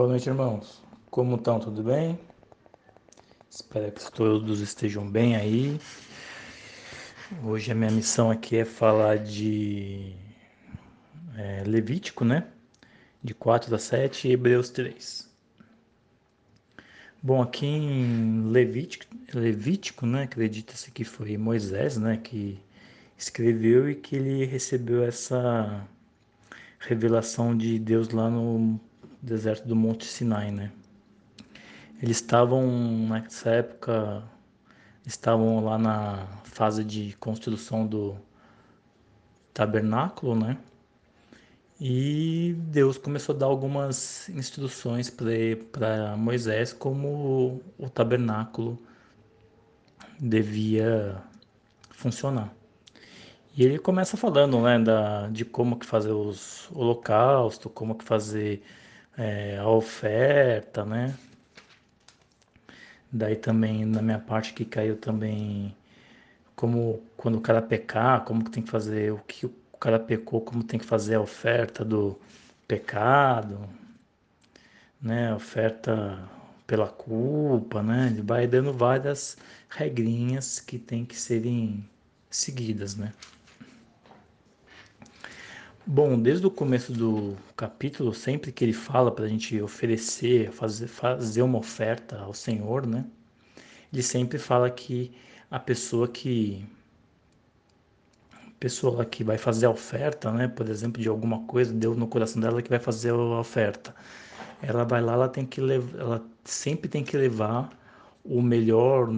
Boa noite, irmãos. Como estão? Tudo bem? Espero que todos estejam bem aí. Hoje a minha missão aqui é falar de é, Levítico, né? De 4 a 7 e Hebreus 3. Bom, aqui em Levítico, Levítico né? Acredita-se que foi Moisés, né? Que escreveu e que ele recebeu essa revelação de Deus lá no deserto do Monte Sinai, né? Eles estavam nessa época estavam lá na fase de construção do tabernáculo, né? E Deus começou a dar algumas instruções para Moisés como o tabernáculo devia funcionar. E ele começa falando né, da, de como que fazer os holocaustos, como que fazer é, a oferta, né? Daí também na minha parte que caiu também como quando o cara pecar, como que tem que fazer, o que o cara pecou, como tem que fazer a oferta do pecado, né? Oferta pela culpa, né? Ele vai dando várias regrinhas que tem que serem seguidas, né? Bom, desde o começo do capítulo, sempre que ele fala para a gente oferecer, fazer, fazer uma oferta ao Senhor, né? Ele sempre fala que a pessoa que pessoa que vai fazer a oferta, né? Por exemplo, de alguma coisa deu no coração dela que vai fazer a oferta. Ela vai lá, ela tem que levar, ela sempre tem que levar o melhor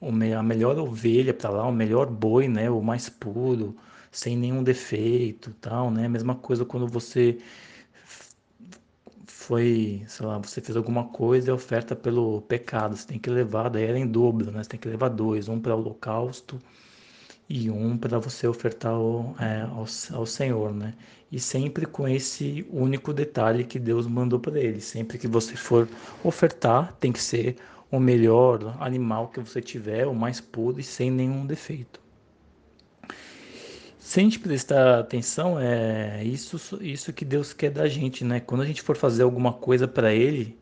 a melhor ovelha para lá, o melhor boi, né, o mais puro, sem nenhum defeito, tal, né? Mesma coisa quando você foi, sei lá, você fez alguma coisa e oferta pelo pecado, você tem que levar, daí era em dobro, né? Você tem que levar dois, um para o holocausto e um para você ofertar ao, é, ao, ao Senhor, né? E sempre com esse único detalhe que Deus mandou para ele. Sempre que você for ofertar, tem que ser o melhor animal que você tiver, o mais puro e sem nenhum defeito. Se a gente prestar atenção, é isso, isso que Deus quer da gente, né? Quando a gente for fazer alguma coisa para Ele,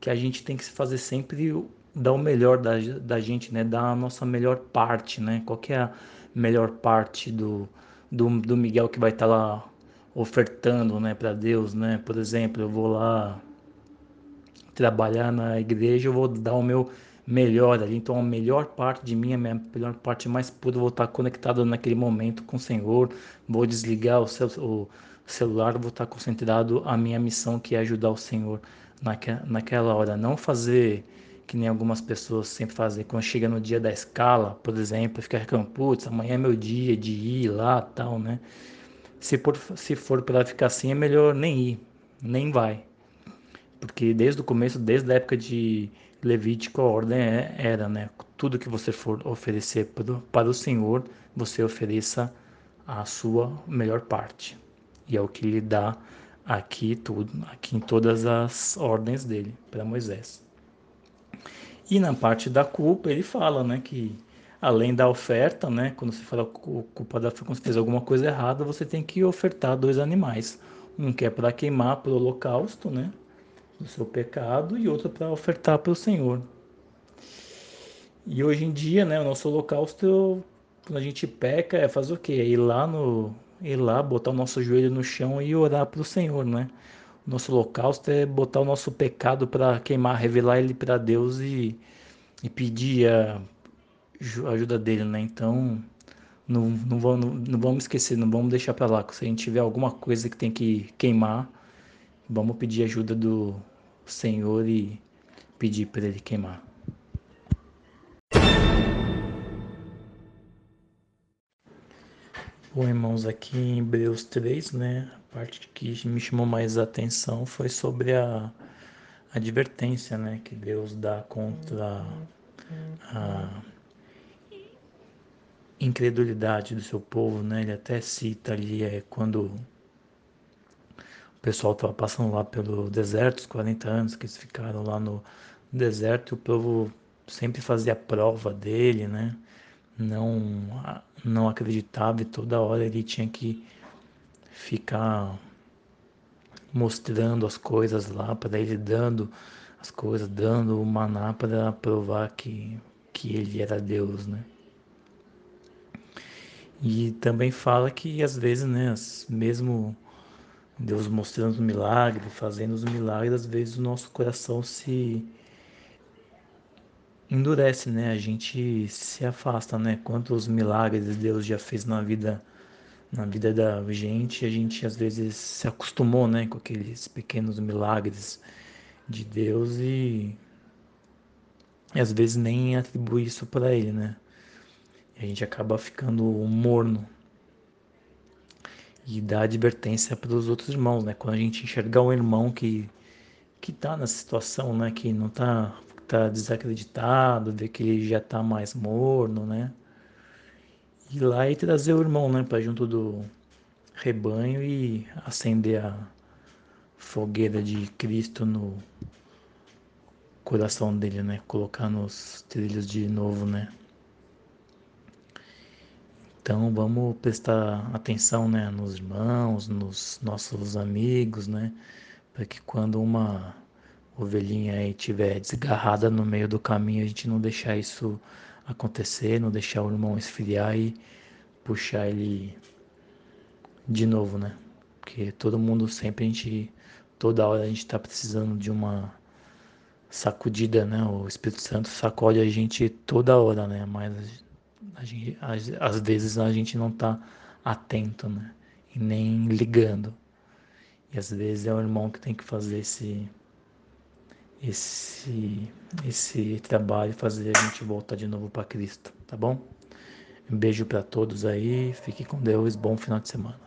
que a gente tem que fazer sempre dar o melhor da, da gente, né? Dar a nossa melhor parte, né? Qual é a melhor parte do, do, do Miguel que vai estar tá lá ofertando, né, para Deus, né? Por exemplo, eu vou lá trabalhar na igreja, eu vou dar o meu melhor ali. Então, a melhor parte de mim, a minha melhor parte mais pura, vou estar conectado naquele momento com o Senhor. Vou desligar o, cel o celular, vou estar concentrado a minha missão, que é ajudar o Senhor naque naquela hora. Não fazer que nem algumas pessoas sempre fazem, quando chega no dia da escala, por exemplo, fica reclamando, putz, amanhã é meu dia de ir lá tal, né? Se for, se for para ficar assim, é melhor nem ir, nem vai. Porque desde o começo, desde a época de Levítico, a ordem é, era, né? Tudo que você for oferecer para o Senhor, você ofereça a sua melhor parte. E é o que lhe dá aqui tudo, aqui em todas as ordens dele para Moisés. E na parte da culpa, ele fala, né, que além da oferta, né, quando você fala culpa da quando você fez alguma coisa errada, você tem que ofertar dois animais. Um que é para queimar para o holocausto, né, do seu pecado e outra para ofertar para o Senhor. E hoje em dia, né, o nosso holocausto, quando a gente peca, é fazer o quê? É ir lá no ir lá, botar o nosso joelho no chão e orar para o Senhor, né? O nosso holocausto é botar o nosso pecado para queimar, revelar ele para Deus e, e pedir a ajuda dele, né? Então, não, não, vamos, não vamos esquecer, não vamos deixar para lá. Se a gente tiver alguma coisa que tem que queimar, Vamos pedir ajuda do Senhor e pedir para Ele queimar. Bom, irmãos, aqui em Hebreus 3, né, a parte que me chamou mais a atenção foi sobre a advertência, né, que Deus dá contra a incredulidade do seu povo, né, ele até cita ali é, quando pessoal estava passando lá pelo deserto, os 40 anos que eles ficaram lá no deserto, e o povo sempre fazia prova dele, né? Não, não acreditava e toda hora ele tinha que ficar mostrando as coisas lá para ele, dando as coisas, dando o maná para provar que, que ele era Deus, né? E também fala que às vezes, né, mesmo Deus mostrando os milagres, fazendo os milagres, às vezes o nosso coração se endurece, né? A gente se afasta, né? Quantos milagres Deus já fez na vida na vida da gente, a gente às vezes se acostumou, né, com aqueles pequenos milagres de Deus e, e às vezes nem atribui isso para ele, né? E a gente acaba ficando morno e dá advertência para os outros irmãos, né? Quando a gente enxergar um irmão que que está nessa situação, né, que não está tá desacreditado, vê que ele já está mais morno, né? Ir lá e trazer o irmão, né, para junto do rebanho e acender a fogueira de Cristo no coração dele, né? Colocar nos trilhos de novo, né? Então vamos prestar atenção, né, nos irmãos, nos nossos amigos, né, para que quando uma ovelhinha aí tiver desgarrada no meio do caminho, a gente não deixar isso acontecer, não deixar o irmão esfriar e puxar ele de novo, né? Porque todo mundo sempre a gente, toda hora a gente está precisando de uma sacudida, né? O Espírito Santo sacode a gente toda hora, né? Mas Gente, às, às, vezes a gente não está atento, né? E nem ligando. E às vezes é o irmão que tem que fazer esse, esse, esse trabalho, fazer a gente voltar de novo para Cristo, tá bom? Um beijo para todos aí, fique com Deus, bom final de semana.